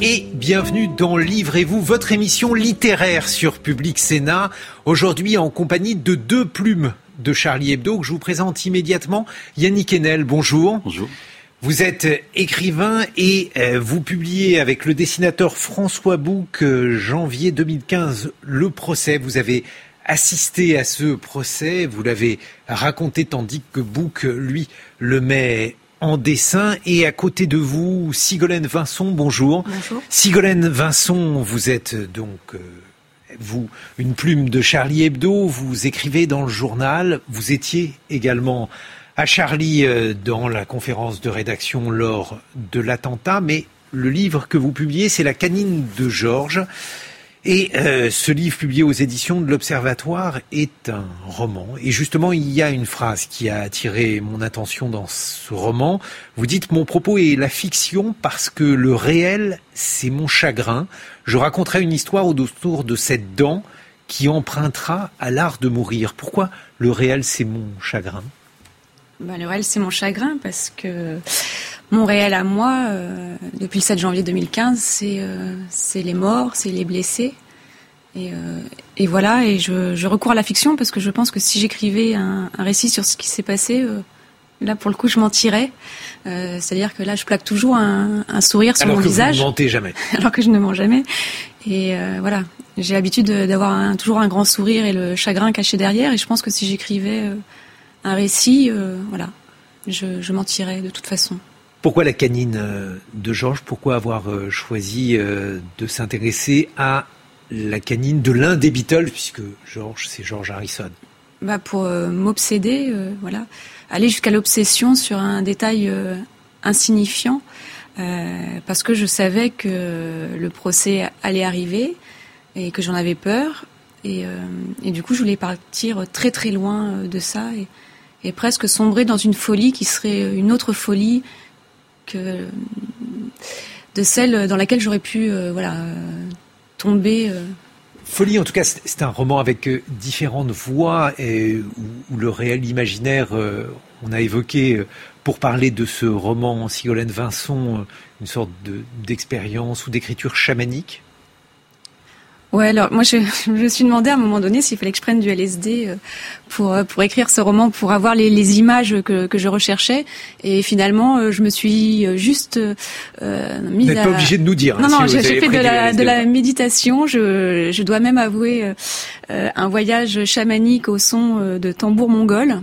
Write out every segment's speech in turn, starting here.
Et bienvenue dans Livrez-vous, votre émission littéraire sur Public Sénat. Aujourd'hui en compagnie de deux plumes de Charlie Hebdo que je vous présente immédiatement. Yannick Enel, bonjour. Bonjour. Vous êtes écrivain et euh, vous publiez avec le dessinateur François Bouc, euh, janvier 2015, Le procès. Vous avez assisté à ce procès, vous l'avez raconté tandis que Bouc, lui, le met en dessin. Et à côté de vous, Sigolène Vincent, bonjour. Bonjour. Sigolène Vincent, vous êtes donc, euh, vous, une plume de Charlie Hebdo, vous écrivez dans le journal, vous étiez également à Charlie euh, dans la conférence de rédaction lors de l'attentat, mais le livre que vous publiez, c'est La canine de Georges. Et euh, ce livre publié aux éditions de l'Observatoire est un roman. Et justement, il y a une phrase qui a attiré mon attention dans ce roman. Vous dites, mon propos est la fiction parce que le réel, c'est mon chagrin. Je raconterai une histoire autour de cette dent qui empruntera à l'art de mourir. Pourquoi le réel, c'est mon chagrin? Bah, Le réel, c'est mon chagrin parce que mon réel à moi, euh, depuis le 7 janvier 2015, c'est euh, c'est les morts, c'est les blessés. Et, euh, et voilà, et je, je, recours à la fiction parce que je pense que si j'écrivais un, un, récit sur ce qui s'est passé, là pour le coup je mentirais. C'est-à-dire que là je plaque toujours un, un sourire sur Alors mon que visage. Vous ne mentez jamais. Alors que je ne mens jamais. Et voilà, j'ai l'habitude d'avoir toujours un grand sourire et le chagrin caché derrière. Et je pense que si j'écrivais un récit, voilà, je, je mentirais de toute façon. Pourquoi la canine de Georges? Pourquoi avoir choisi de s'intéresser à la canine de l'un des Beatles, puisque Georges, c'est George Harrison? Bah Pour euh, m'obséder, euh, voilà. Aller jusqu'à l'obsession sur un détail euh, insignifiant, parce que je savais que le procès allait arriver et que j'en avais peur. Et, du coup, je voulais partir très très loin de ça et presque sombrer dans une folie qui serait une autre folie de celle dans laquelle j'aurais pu voilà tomber. Euh... Folie, en tout cas, c'est un roman avec euh, différentes voix et où, le réel imaginaire, euh, on a évoqué euh, pour parler de ce roman Sigolène Vincent une sorte d'expérience ou d'écriture chamanique. Ouais, alors moi je, je, me suis demandé à un moment donné s'il fallait que je prenne du LSD pour pour écrire ce roman, pour avoir les, les images que, que je recherchais. Et finalement, je me suis juste euh, mise. Vous n'êtes à... pas obligé de nous dire. Non, hein, non, si j'ai fait de la, de la méditation. Je, je dois même avouer euh, un voyage chamanique au son de tambour mongol.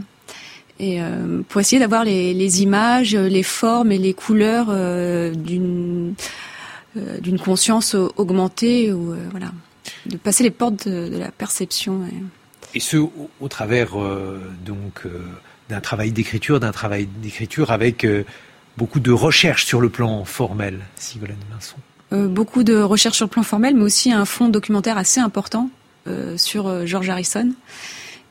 Et euh, pour essayer d'avoir les, les, images, les formes et les couleurs euh, d'une d'une conscience augmentée ou voilà de passer les portes de, de la perception. Et, et ce, au, au travers euh, donc euh, d'un travail d'écriture, d'un travail d'écriture avec euh, beaucoup de recherches sur le plan formel, Sigolène Vincent. Euh, beaucoup de recherches sur le plan formel, mais aussi un fond documentaire assez important euh, sur George Harrison.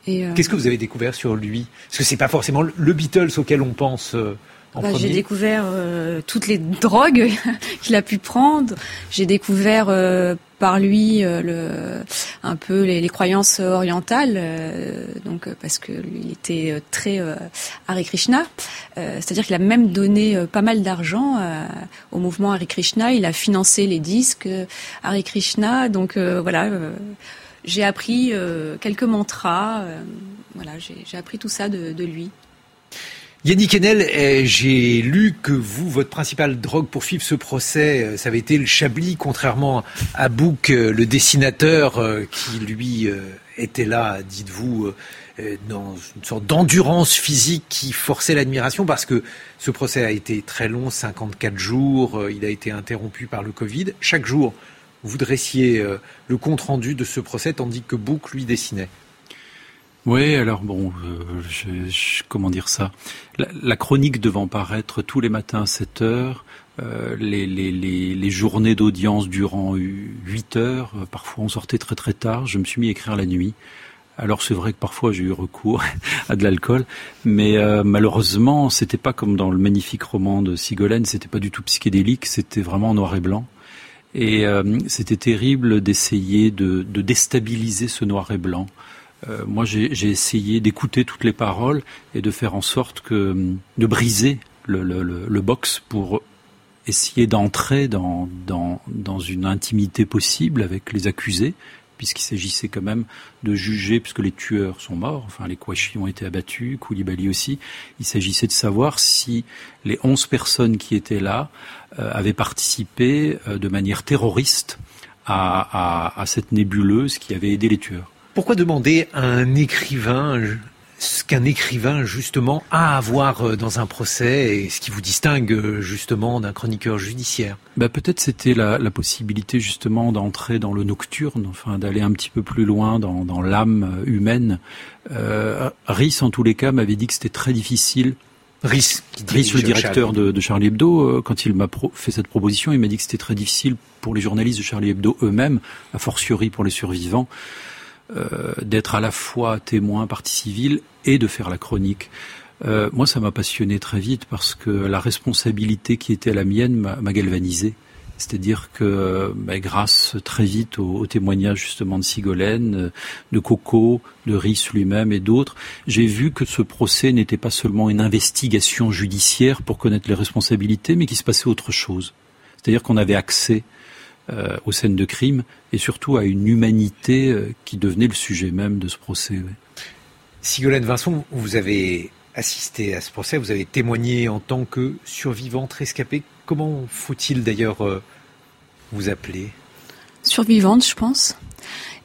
euh, Qu'est-ce que vous avez découvert sur lui? Parce que c'est pas forcément le Beatles auquel on pense. euh, Bah, j'ai découvert euh, toutes les drogues qu'il a pu prendre. J'ai découvert euh, par lui euh, un peu les, croyances orientales, euh, donc parce que lui, il était très euh, Hare Krishna, c'est-à-dire qu'il a même donné euh, pas mal d'argent au mouvement Hare Krishna. Il a financé les disques Hare Krishna, donc euh, voilà. j'ai appris quelques mantras, voilà, j'ai appris tout ça de lui. Yannick Enel, eh, j'ai lu que vous, votre principale drogue pour suivre ce procès, ça avait été le Chablis, contrairement à Bouc, le dessinateur qui, lui, était là, dites-vous, dans une sorte d'endurance physique qui forçait l'admiration parce que ce procès a été très long, 54 jours, il a été interrompu par le Covid. Chaque jour, vous dressiez le compte-rendu de ce procès tandis que Bouc, lui, dessinait. Oui, alors bon, euh, comment dire ça? La, chronique devant paraître tous les matins à 7 heures, Euh, les, journées d'audience durant 8 heures, euh, parfois on sortait très très tard, je me suis mis à écrire la nuit. Alors c'est vrai que parfois j'ai eu recours à de l'alcool, mais malheureusement c'était pas comme dans le magnifique roman de Sigolène, c'était pas du tout psychédélique, c'était vraiment noir et blanc. Et c'était terrible d'essayer de, de, déstabiliser ce noir et blanc. Euh, moi j'ai essayé d'écouter toutes les paroles et de faire en sorte que de briser le, le, le, le box pour essayer d'entrer dans, dans, dans une intimité possible avec les accusés, puisqu'il s'agissait quand même de juger, puisque les tueurs sont morts, enfin les Kouachi ont été abattus, Koulibaly aussi, il s'agissait de savoir si les onze personnes qui étaient là euh, avaient participé euh, de manière terroriste à, à, à cette nébuleuse qui avait aidé les tueurs. Pourquoi demander à un écrivain ce qu'un écrivain justement a à voir euh, dans un procès et ce qui vous distingue euh, justement d'un chroniqueur judiciaire? Bah, Peut-être c'était la, la, possibilité justement d'entrer dans le nocturne, enfin d'aller un petit peu plus loin dans, dans l'âme humaine. Euh, Rhys en tous les cas m'avait dit que c'était très difficile. Rhys, Rhys le directeur de, de, Charlie Hebdo, euh, quand il m'a fait cette proposition, il m'a dit que c'était très difficile pour les journalistes de Charlie Hebdo eux-mêmes, a fortiori pour les survivants, euh, d'être à la fois témoin, partie civile et de faire la chronique. Euh, moi, ça m'a passionné très vite parce que la responsabilité qui était la mienne m'a galvanisé. C'est-à-dire que bah, grâce très vite au, au, témoignage justement de Sigolène, de Coco, de Rhys lui-même et d'autres, j'ai vu que ce procès n'était pas seulement une investigation judiciaire pour connaître les responsabilités, mais qu'il se passait autre chose. C'est-à-dire qu'on avait accès euh, aux scènes de crime et surtout à une humanité euh, qui devenait le sujet même de ce procès. Ouais. Sigolène Vincent, vous avez assisté à ce procès, vous avez témoigné en tant que survivante rescapée. Comment faut-il d'ailleurs euh, vous appeler? Survivante, je pense.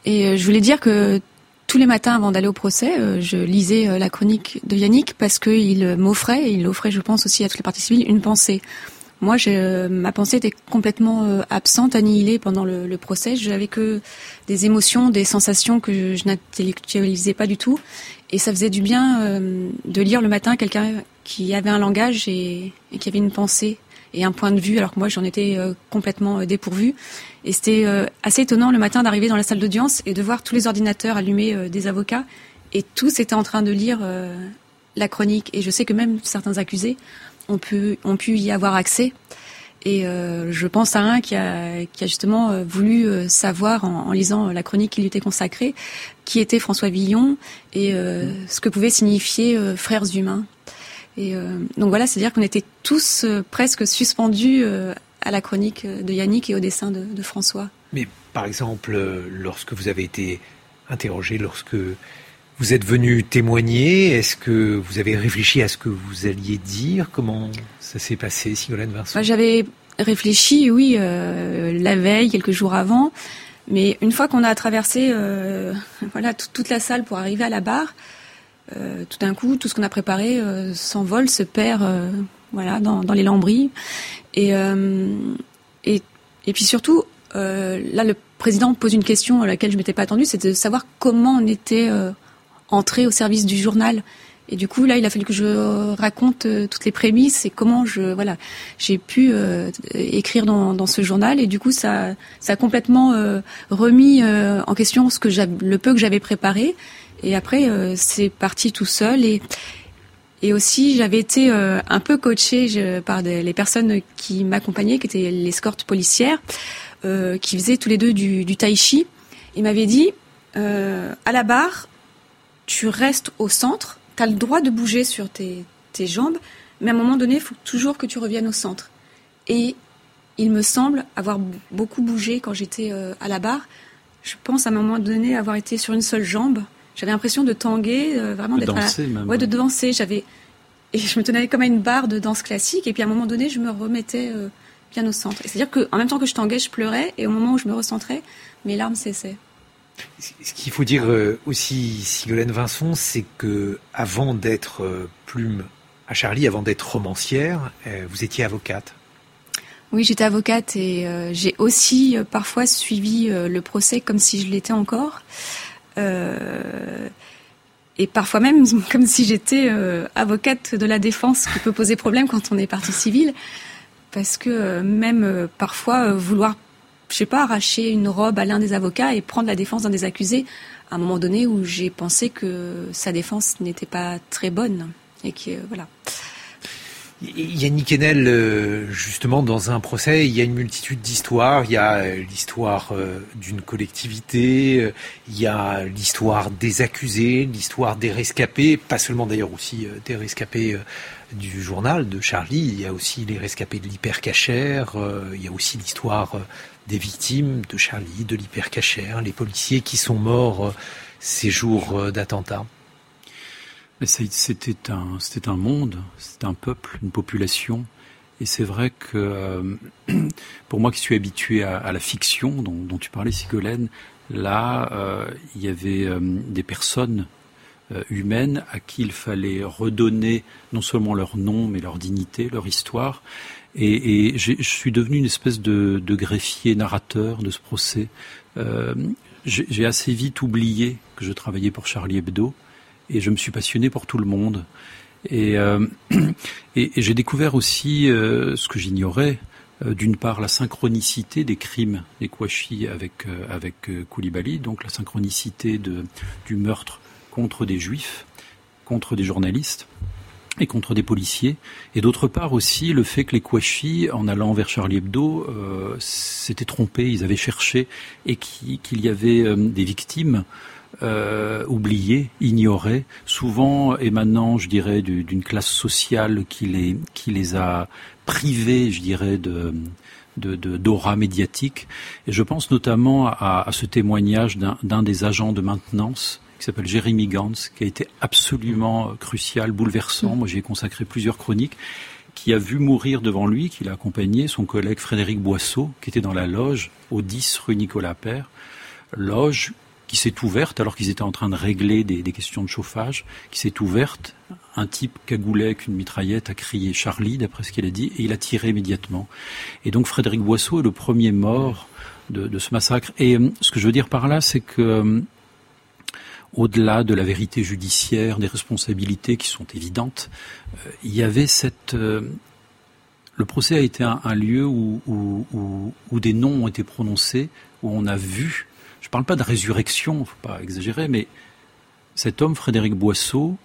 Et euh, je voulais dire que tous les matins avant d'aller au procès, je lisais la chronique de Yannick parce qu'il m'offrait, et il offrait, je pense, aussi à toutes les parties civiles, une pensée. Moi, je, ma pensée était complètement euh, absente, annihilée pendant le, procès. J'avais que des émotions, des sensations que je, je n'intellectualisais pas du tout. Et ça faisait du bien euh, de lire le matin quelqu'un qui avait un langage et, qui avait une pensée et un point de vue, alors que moi j'en étais euh, complètement euh, dépourvue. Et c'était euh, assez étonnant le matin d'arriver dans la salle d'audience et de voir tous les ordinateurs allumés euh, des avocats et tous étaient en train de lire la chronique. Et je sais que même certains accusés ont pu, ont pu y avoir accès. Et euh, je pense à un qui a, qui a justement euh, voulu euh, savoir, en, lisant la chronique qui lui était consacrée, qui était François Villon et ce que pouvait signifier frères humains. Et donc voilà, c'est-à-dire qu'on était tous presque suspendus à la chronique de Yannick et au dessin de, de François. Mais par exemple, lorsque vous avez été interrogé, lorsque vous êtes venu témoigner. Est-ce que vous avez réfléchi à ce que vous alliez dire? Comment ça s'est passé, Sigolène Vincent? J'avais réfléchi, oui, euh, la veille, quelques jours avant. Mais une fois qu'on a traversé euh, voilà, toute la salle pour arriver à la barre, euh, tout d'un coup, tout ce qu'on a préparé s'envole, se perd voilà, dans, les lambris. Et, et, et puis surtout, là, le président pose une question à laquelle je m'étais pas attendue, c'était de savoir comment on était entrer au service du journal. Et du coup, là, il a fallu que je raconte euh, toutes les prémices et comment je, voilà, j'ai pu euh, écrire dans, dans, ce journal. Et du coup, ça, ça a complètement euh, remis euh, en question ce que le peu que j'avais préparé. Et après, euh, c'est parti tout seul. Et, et aussi, j'avais été un peu coachée par des, les personnes qui m'accompagnaient, qui étaient l'escorte policière, qui faisaient tous les deux du, du tai chi. Ils m'avaient dit, à la barre, tu restes au centre, tu as le droit de bouger sur tes, tes jambes, mais à un moment donné, il faut toujours que tu reviennes au centre. Et il me semble avoir beaucoup bougé quand j'étais euh, à la barre. Je pense à un moment donné avoir été sur une seule jambe. J'avais l'impression de tanguer, euh, vraiment d'être danser, à... même. ouais, de danser. J'avais et je me tenais comme à une barre de danse classique. Et puis à un moment donné, je me remettais euh, bien au centre. C'est-à-dire qu'en même temps que je tanguais, je pleurais. Et au moment où je me recentrais, mes larmes cessaient. Ce qu'il faut dire aussi, Sigolène Vincent, c'est que avant d'être plume à Charlie, avant d'être romancière, vous étiez avocate. Oui, j'étais avocate et euh, j'ai aussi euh, parfois suivi euh, le procès comme si je l'étais encore. et parfois même comme si j'étais avocate de la défense, qui peut poser problème quand on est partie civile. parce que même parfois vouloir, je sais pas, arracher une robe à l'un des avocats et prendre la défense d'un des accusés, à un moment donné où j'ai pensé que sa défense n'était pas très bonne et que voilà. Yannick Enel, euh, justement, dans un procès, il y a une multitude d'histoires. Il y a euh, l'histoire euh, d'une collectivité, il y a l'histoire des accusés, l'histoire des rescapés, pas seulement d'ailleurs aussi des rescapés du journal de Charlie, il y a aussi les rescapés de l'hypercachère, il y a aussi l'histoire des victimes de Charlie, de l'hypercachère, les policiers qui sont morts ces jours d'attentat. C'était un, monde, c'était un peuple, une population. Et c'est vrai que euh, pour moi qui suis habitué à, la fiction dont, tu parlais, Sigolène, là, euh, il y avait euh, des personnes humaines à qui il fallait redonner non seulement leur nom, mais leur dignité, leur histoire. Et, et je suis devenu une espèce de, de greffier narrateur de ce procès. j'ai assez vite oublié que je travaillais pour Charlie Hebdo et je me suis passionné pour tout le monde. Et, euh, et, j'ai découvert aussi euh, ce que j'ignorais, euh, d'une part la synchronicité des crimes des Kouachi avec, avec Koulibaly, donc la synchronicité de, du meurtre contre des juifs, contre des journalistes et contre des policiers, et d'autre part aussi le fait que les Kouachi, en allant vers Charlie Hebdo, s'étaient trompés, ils avaient cherché, et qu'il y avait des victimes euh, oubliés, ignorés, souvent émanant, je dirais, d'une classe sociale qui les, qui les a privés, je dirais, de d'aura médiatique. Et je pense notamment à ce témoignage d'un des agents de maintenance qui s'appelle Jérémy Gantz, qui a été absolument crucial, bouleversant. Moi, j'ai consacré plusieurs chroniques qui a vu mourir devant lui, qu'il a accompagné, son collègue Frédéric Boisseau, qui était dans la loge au 10 rue Nicolas Père, loge qui s'est ouverte alors qu'ils étaient en train de régler des, questions de chauffage, qui s'est ouverte. Un type cagoulé avec une mitraillette a crié Charlie, d'après ce qu'il a dit, et il a tiré immédiatement. Et donc Frédéric Boisseau est le premier mort de, ce massacre. Et euh, ce que je veux dire par là, c'est que euh, au-delà de la vérité judiciaire, des responsabilités qui sont évidentes, euh, il y avait cette le procès a été un, lieu où, où, des noms ont été prononcés, où on a vu je ne parle pas de résurrection, faut pas exagérer, mais cet homme, Frédéric Boisseau,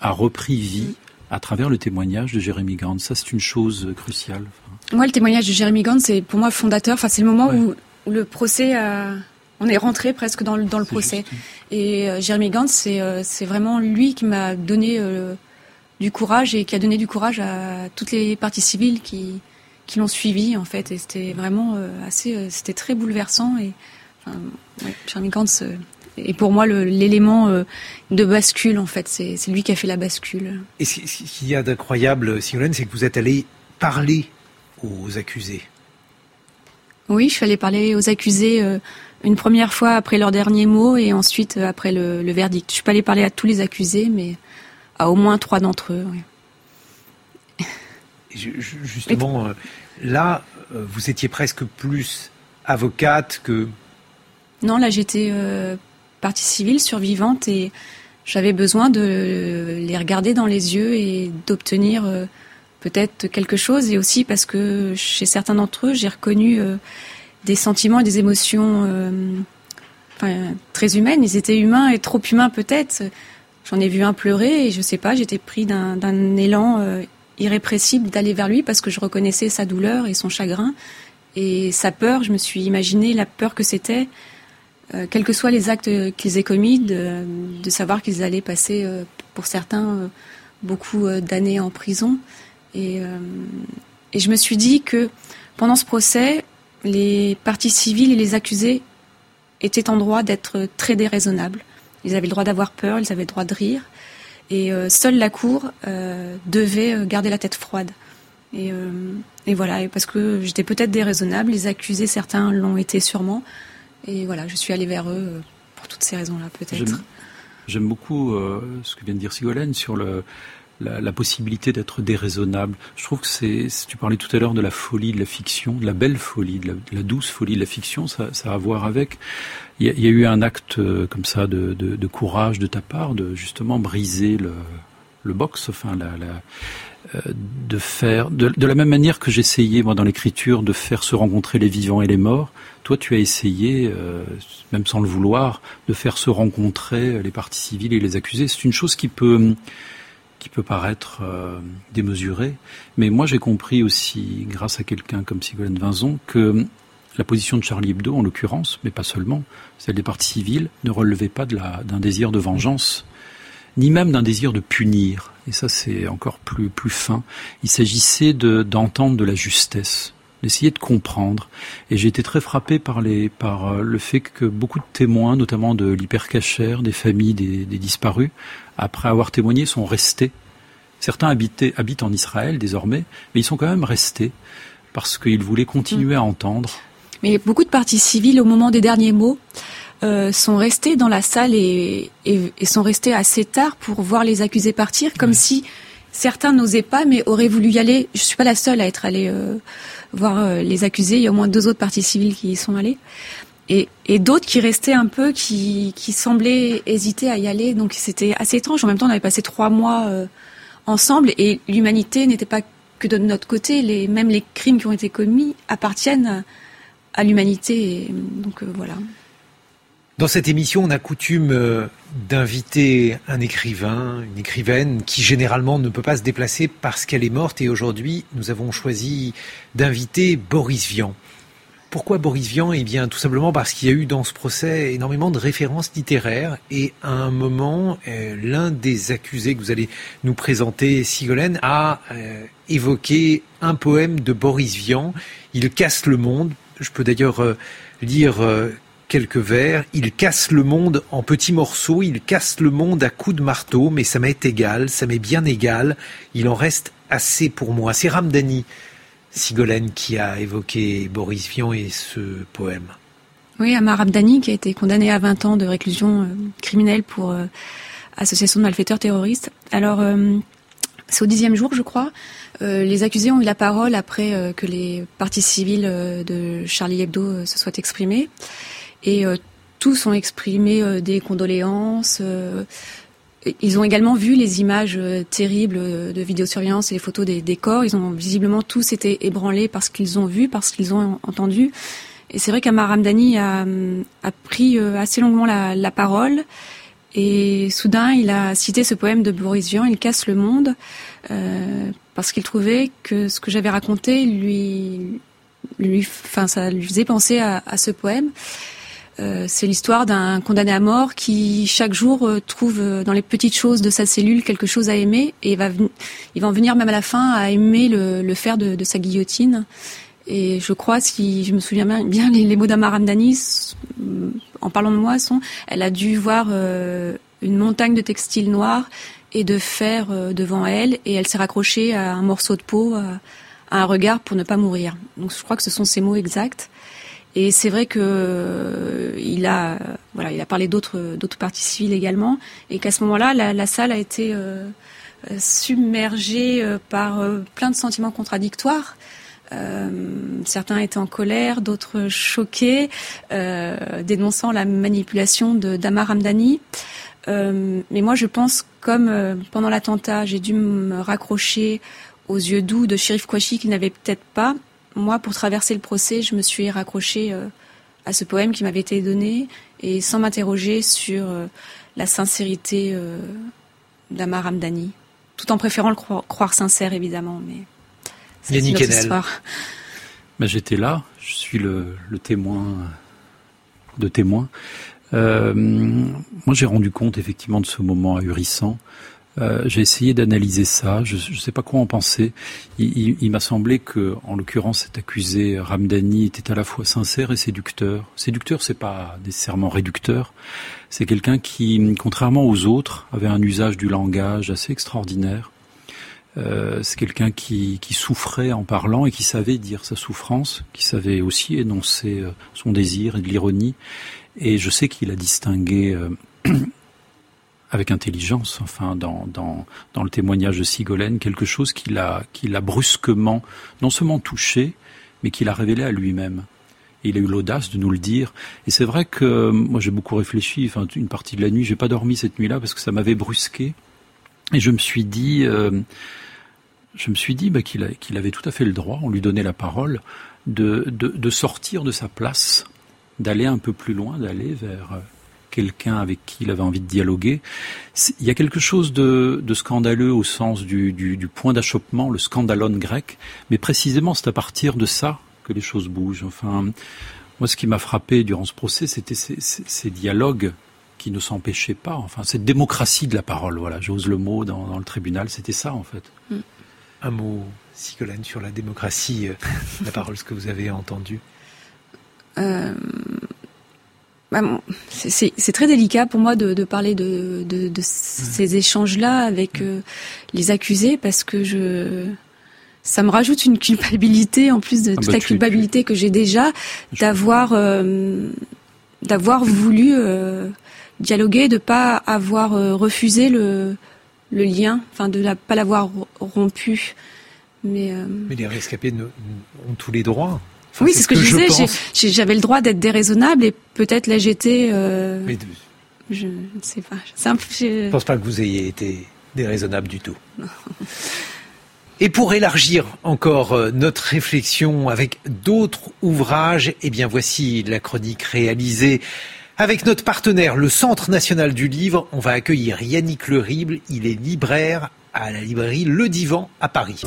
a repris vie à travers le témoignage de Jérémy Gant. Ça, c'est une chose cruciale. Moi, le témoignage de Jérémy Gant, c'est pour moi fondateur. Enfin, c'est le moment où, le procès On est rentré presque dans le, dans le procès. Et euh, Jérémy Gant, euh, c'est vraiment lui qui m'a donné euh, du courage et qui a donné du courage à toutes les parties civiles qui, qui l'ont suivi, en fait. Et c'était vraiment assez... c'était très bouleversant et Enfin, ouais, Gantz est pour moi l'élément euh, de bascule en fait. C'est lui qui a fait la bascule. Et ce qu'il y a d'incroyable, Sigolène, c'est que vous êtes allé parler aux accusés. Oui, je suis allée parler aux accusés euh, une première fois après leur dernier mot et ensuite euh, après le, verdict. Je suis pas allée parler à tous les accusés, mais à au moins trois d'entre eux. Justement, là, vous étiez presque plus avocate que non, là j'étais euh, partie civile survivante et j'avais besoin de les regarder dans les yeux et d'obtenir euh, peut-être quelque chose et aussi parce que chez certains d'entre eux j'ai reconnu euh, des sentiments et des émotions enfin, très humaines. Ils étaient humains et trop humains peut-être. J'en ai vu un pleurer et je sais pas, j'étais pris d'un élan irrépressible d'aller vers lui parce que je reconnaissais sa douleur et son chagrin et sa peur. Je me suis imaginé la peur que c'était euh, quels que soient les actes qu'ils aient commis, de, savoir qu'ils allaient passer, euh, pour certains, euh, beaucoup d'années en prison. Et, et, je me suis dit que pendant ce procès, les parties civiles et les accusés étaient en droit d'être très déraisonnables. Ils avaient le droit d'avoir peur, ils avaient le droit de rire. Et seule la Cour devait garder la tête froide. Et, voilà, parce que j'étais peut-être déraisonnable, les accusés, certains l'ont été sûrement. Et voilà, je suis allée vers eux euh, pour toutes ces raisons-là, peut-être. J'aime beaucoup euh, ce que vient de dire Sigolène sur le, la, possibilité d'être déraisonnable. Je trouve que c'est, tu parlais tout à l'heure de la folie de la fiction, de la belle folie, de la, douce folie de la fiction, ça, a à voir avec. Il y, a, eu un acte euh, comme ça de, courage de ta part, de justement briser le, box, enfin la de faire, de, la même manière que j'essayais moi dans l'écriture de faire se rencontrer les vivants et les morts, toi tu as essayé, même sans le vouloir, de faire se rencontrer les parties civiles et les accusés. C'est une chose qui peut qui peut paraître démesurée, mais moi j'ai compris aussi, grâce à quelqu'un comme Sigolène Vinzon, que la position de Charlie Hebdo, en l'occurrence, mais pas seulement, celle des partis civils, ne relevait pas d'un désir de vengeance, ni même d'un désir de punir. Et ça, c'est encore plus, plus fin. Il s'agissait d'entendre de, la justesse, d'essayer de comprendre. Et j'ai été très frappé par, les, par euh, le fait que beaucoup de témoins, notamment de l'hypercachère, des familles des, des, disparus, après avoir témoigné, sont restés. Certains habitaient, habitent en Israël désormais, mais ils sont quand même restés parce qu'ils voulaient continuer à entendre mais beaucoup de parties civiles, au moment des derniers mots, euh, sont restés dans la salle et, et, et, sont restés assez tard pour voir les accusés partir, comme si certains n'osaient pas, mais auraient voulu y aller. Je suis pas la seule à être allée euh, voir euh, les accusés. Il y a au moins deux autres parties civiles qui y sont allées. Et, d'autres qui restaient un peu, qui, semblaient hésiter à y aller. Donc c'était assez étrange. En même temps, on avait passé trois mois euh, ensemble et l'humanité n'était pas que de notre côté. Les, même les crimes qui ont été commis appartiennent à l'humanité. Donc voilà. Dans cette émission, on a coutume euh, d'inviter un écrivain, une écrivaine qui généralement ne peut pas se déplacer parce qu'elle est morte. Et aujourd'hui, nous avons choisi d'inviter Boris Vian. Pourquoi Boris Vian? Eh bien, tout simplement parce qu'il y a eu dans ce procès énormément de références littéraires. Et à un moment, euh, l'un des accusés que vous allez nous présenter, Sigolène, a évoqué un poème de Boris Vian. Il casse le monde je peux d'ailleurs euh, lire euh, quelques vers. Il casse le monde en petits morceaux, il casse le monde à coups de marteau, mais ça m'est égal, ça m'est bien égal. Il en reste assez pour moi. C'est Ramdani Sigolène qui a évoqué Boris Vian et ce poème. Oui, Amar Ramdani qui a été condamné à 20 ans de réclusion euh, criminelle pour association de malfaiteurs terroristes. Alors, c'est au dixième jour, je crois. Euh, les accusés ont eu la parole après euh, que les parties civiles euh, de Charlie Hebdo se soient exprimées. Et tous ont exprimé des condoléances. ils ont également vu les images terribles de vidéosurveillance et les photos des, corps. Ils ont visiblement tous été ébranlés parce qu'ils ont vu, parce qu'ils ont entendu. Et c'est vrai qu'Amar a, a, pris assez longuement la, la parole. Et soudain, il a cité ce poème de Boris Vian, Il casse le monde, euh, parce qu'il trouvait que ce que j'avais raconté lui, lui, enfin, ça lui faisait penser à, à ce poème. Euh, c'est l'histoire d'un condamné à mort qui chaque jour euh, trouve euh, dans les petites choses de sa cellule quelque chose à aimer et va, il va en venir même à la fin à aimer le, fer de, sa guillotine. Et je crois, si je me souviens bien, les, les mots d'Amaramdani, en parlant de moi, sont, elle a dû voir une montagne de textiles noirs et de fer devant elle, et elle s'est raccrochée à un morceau de peau, à, un regard pour ne pas mourir. Donc je crois que ce sont ces mots exacts. Et c'est vrai que euh, il a, voilà, il a parlé d'autres d'autres parties civiles également, et qu'à ce moment-là, la, la, salle a été submergée par plein de sentiments contradictoires. Euh, certains étaient en colère, d'autres choqués, euh, dénonçant la manipulation de d'Amar Hamdani. Euh, mais moi, je pense, comme euh, pendant l'attentat, j'ai dû me raccrocher aux yeux doux de Shérif Kouachi qu'il n'avait peut-être pas. Moi, pour traverser le procès, je me suis raccrochée à ce poème qui m'avait été donné et sans m'interroger sur la sincérité d'Amar Hamdani, tout en préférant le croire sincère, évidemment. Mais Yannick ben, J'étais là, je suis le, témoin de témoin. Euh, moi, j'ai rendu compte effectivement de ce moment ahurissant. Euh, j'ai essayé d'analyser ça. Je ne sais pas quoi en penser. Il, m'a semblé que, en l'occurrence, cet accusé Ramdani était à la fois sincère et séducteur. Séducteur, c'est pas nécessairement réducteur. C'est quelqu'un qui, contrairement aux autres, avait un usage du langage assez extraordinaire. Euh, c'est quelqu'un qui, qui, souffrait en parlant et qui savait dire sa souffrance, qui savait aussi énoncer euh, son désir et de l'ironie. Et je sais qu'il a distingué euh, avec intelligence, enfin, dans, dans, dans, le témoignage de Sigolène, quelque chose qui l'a, qui l'a brusquement, non seulement touché, mais qui l'a révélé à lui-même. Et il a eu l'audace de nous le dire. Et c'est vrai que moi j'ai beaucoup réfléchi, enfin une partie de la nuit, j'ai pas dormi cette nuit-là parce que ça m'avait brusqué. Et je me suis dit, je me suis dit bah, qu'il qu'il avait tout à fait le droit, on lui donnait la parole, de, de, de sortir de sa place, d'aller un peu plus loin, d'aller vers euh, quelqu'un avec qui il avait envie de dialoguer. Il y a quelque chose de, de scandaleux au sens du, du, du point d'achoppement, le scandalon grec, mais précisément c'est à partir de ça que les choses bougent. Enfin, moi ce qui m'a frappé durant ce procès, c'était ces, ces, ces dialogues qui ne s'empêchaient pas. Enfin, cette démocratie de la parole, voilà, j'ose le mot dans, dans, le tribunal, c'était ça en fait. Mm. Un mot, Sigolène, sur la démocratie, euh, la parole, ce que vous avez entendu. Euh, c'est très délicat pour moi de, de parler de, de, de ces échanges-là avec euh, les accusés parce que je ça me rajoute une culpabilité en plus de ah toute bah, la culpabilité tu... que j'ai déjà d'avoir euh, d'avoir voulu euh, dialoguer, de pas avoir euh, refusé le le lien, enfin de la, pas l'avoir rompu. Mais, euh, Mais les rescapés ne, ont tous les droits. Enfin, oui, c'est ce que, que je disais. J'avais le droit d'être déraisonnable et peut-être là j'étais. Euh, Mais je ne sais pas. Un peu, je ne pense pas que vous ayez été déraisonnable du tout. Et pour élargir encore euh, notre réflexion avec d'autres ouvrages, eh bien voici la chronique réalisée avec notre partenaire, le Centre national du livre. On va accueillir Yannick Lerible. Il est libraire à la librairie Le Divan à Paris.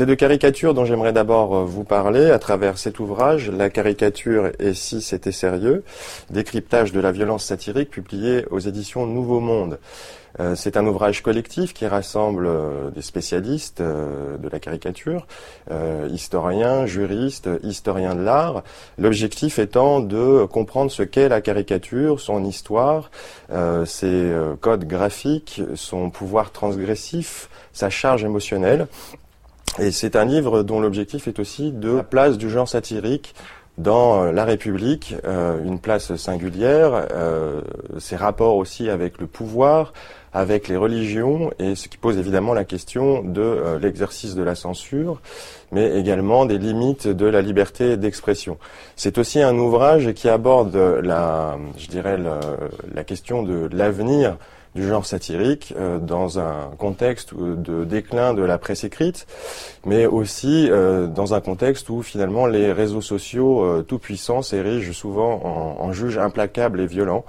C'est de caricature dont j'aimerais d'abord vous parler à travers cet ouvrage, La caricature et si c'était sérieux, décryptage de la violence satirique publié aux éditions Nouveau Monde. Euh, c'est un ouvrage collectif qui rassemble euh, des spécialistes euh, de la caricature, historiens, juristes, historiens de l'art. L'objectif étant de comprendre ce qu'est la caricature, son histoire, ses codes graphiques, son pouvoir transgressif, sa charge émotionnelle. Et c'est un livre dont l'objectif est aussi de la place du genre satirique dans la République, euh, une place singulière, euh, ses rapports aussi avec le pouvoir, avec les religions, et ce qui pose évidemment la question de euh, l'exercice de la censure, mais également des limites de la liberté d'expression. C'est aussi un ouvrage qui aborde la, je dirais, la question de l'avenir du genre satirique euh, dans un contexte de déclin de la presse écrite, mais aussi euh, dans un contexte où finalement les réseaux sociaux euh, tout puissants s'érigent souvent en, juges implacables et violents.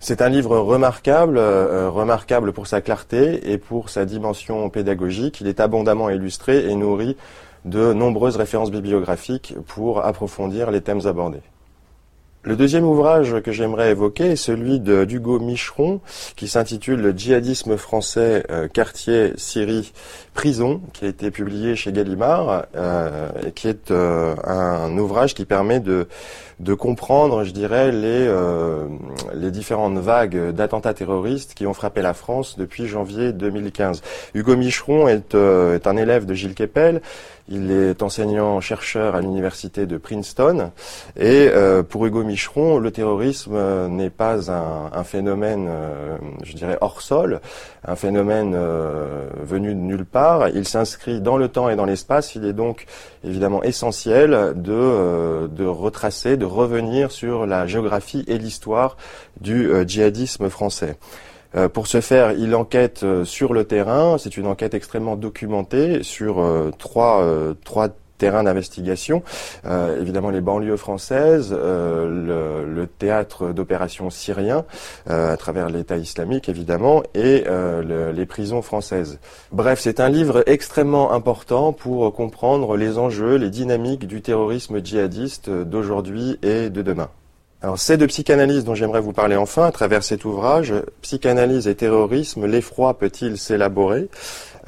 C'est un livre remarquable, remarquable pour sa clarté et pour sa dimension pédagogique. Il est abondamment illustré et nourri de nombreuses références bibliographiques pour approfondir les thèmes abordés. Le deuxième ouvrage que j'aimerais évoquer est celui d'Hugo Micheron, qui s'intitule Le djihadisme français, euh, quartier, Syrie, prison, qui a été publié chez Gallimard, euh, et qui est euh, un ouvrage qui permet de, comprendre, je dirais, les, les différentes vagues d'attentats terroristes qui ont frappé la France depuis janvier 2015. Hugo Micheron est, est un élève de Gilles Kepel. Il est enseignant-chercheur à l'université de Princeton. Et euh, pour Hugo Micheron, le terrorisme euh, n'est pas un, phénomène, euh, je dirais, hors sol, un phénomène venu de nulle part. Il s'inscrit dans le temps et dans l'espace. Il est donc évidemment essentiel de, de retracer, de revenir sur la géographie et l'histoire du djihadisme français. Euh, pour ce faire, il enquête euh, sur le terrain. C'est une enquête extrêmement documentée sur euh, trois, trois terrains d'investigation. Évidemment, les banlieues françaises, le, théâtre d'opérations syrien, à travers l'État islamique, évidemment, et le, les prisons françaises. Bref, c'est un livre extrêmement important pour comprendre les enjeux, les dynamiques du terrorisme djihadiste d'aujourd'hui et de demain. Alors c'est de psychanalyse dont j'aimerais vous parler enfin à travers cet ouvrage, Psychanalyse et terrorisme, l'effroi peut-il s'élaborer?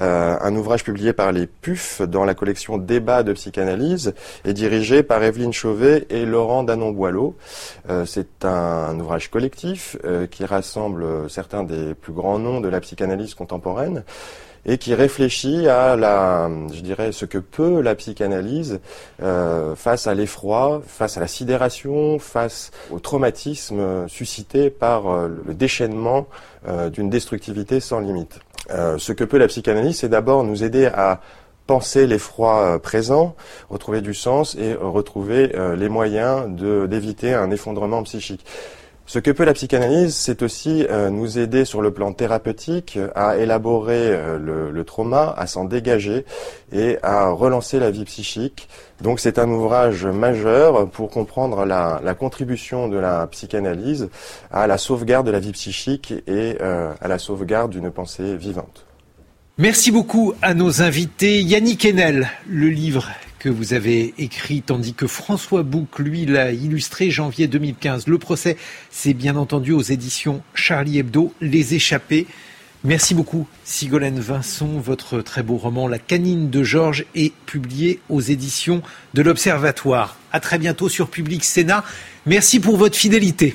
Euh, Un ouvrage publié par les PUF dans la collection Débat de psychanalyse et dirigé par Evelyne Chauvet et Laurent Danon-Boileau. Euh, c'est un, ouvrage collectif euh, qui rassemble certains des plus grands noms de la psychanalyse contemporaine et qui réfléchit à la, je dirais, ce que peut la psychanalyse face à l'effroi, face à la sidération, face au traumatisme suscité par le déchaînement d'une destructivité sans limite. Euh, ce que peut la psychanalyse, c'est d'abord nous aider à penser l'effroi présent, retrouver du sens et retrouver les moyens d'éviter un effondrement psychique. Ce que peut la psychanalyse, c'est aussi euh, nous aider sur le plan thérapeutique à élaborer euh, le, trauma, à s'en dégager et à relancer la vie psychique. Donc c'est un ouvrage majeur pour comprendre la, contribution de la psychanalyse à la sauvegarde de la vie psychique et euh, à la sauvegarde d'une pensée vivante. Merci beaucoup à nos invités. Yannick Enel, le livre que vous avez écrit, tandis que François Bouc, lui, l'a illustré janvier 2015. Le procès, c'est bien entendu aux éditions Charlie Hebdo, Les Échappés. Merci beaucoup, Sigolène Vincent. Votre très beau roman La canine de Georges est publié aux éditions de l'Observatoire. À très bientôt sur Public Sénat. Merci pour votre fidélité.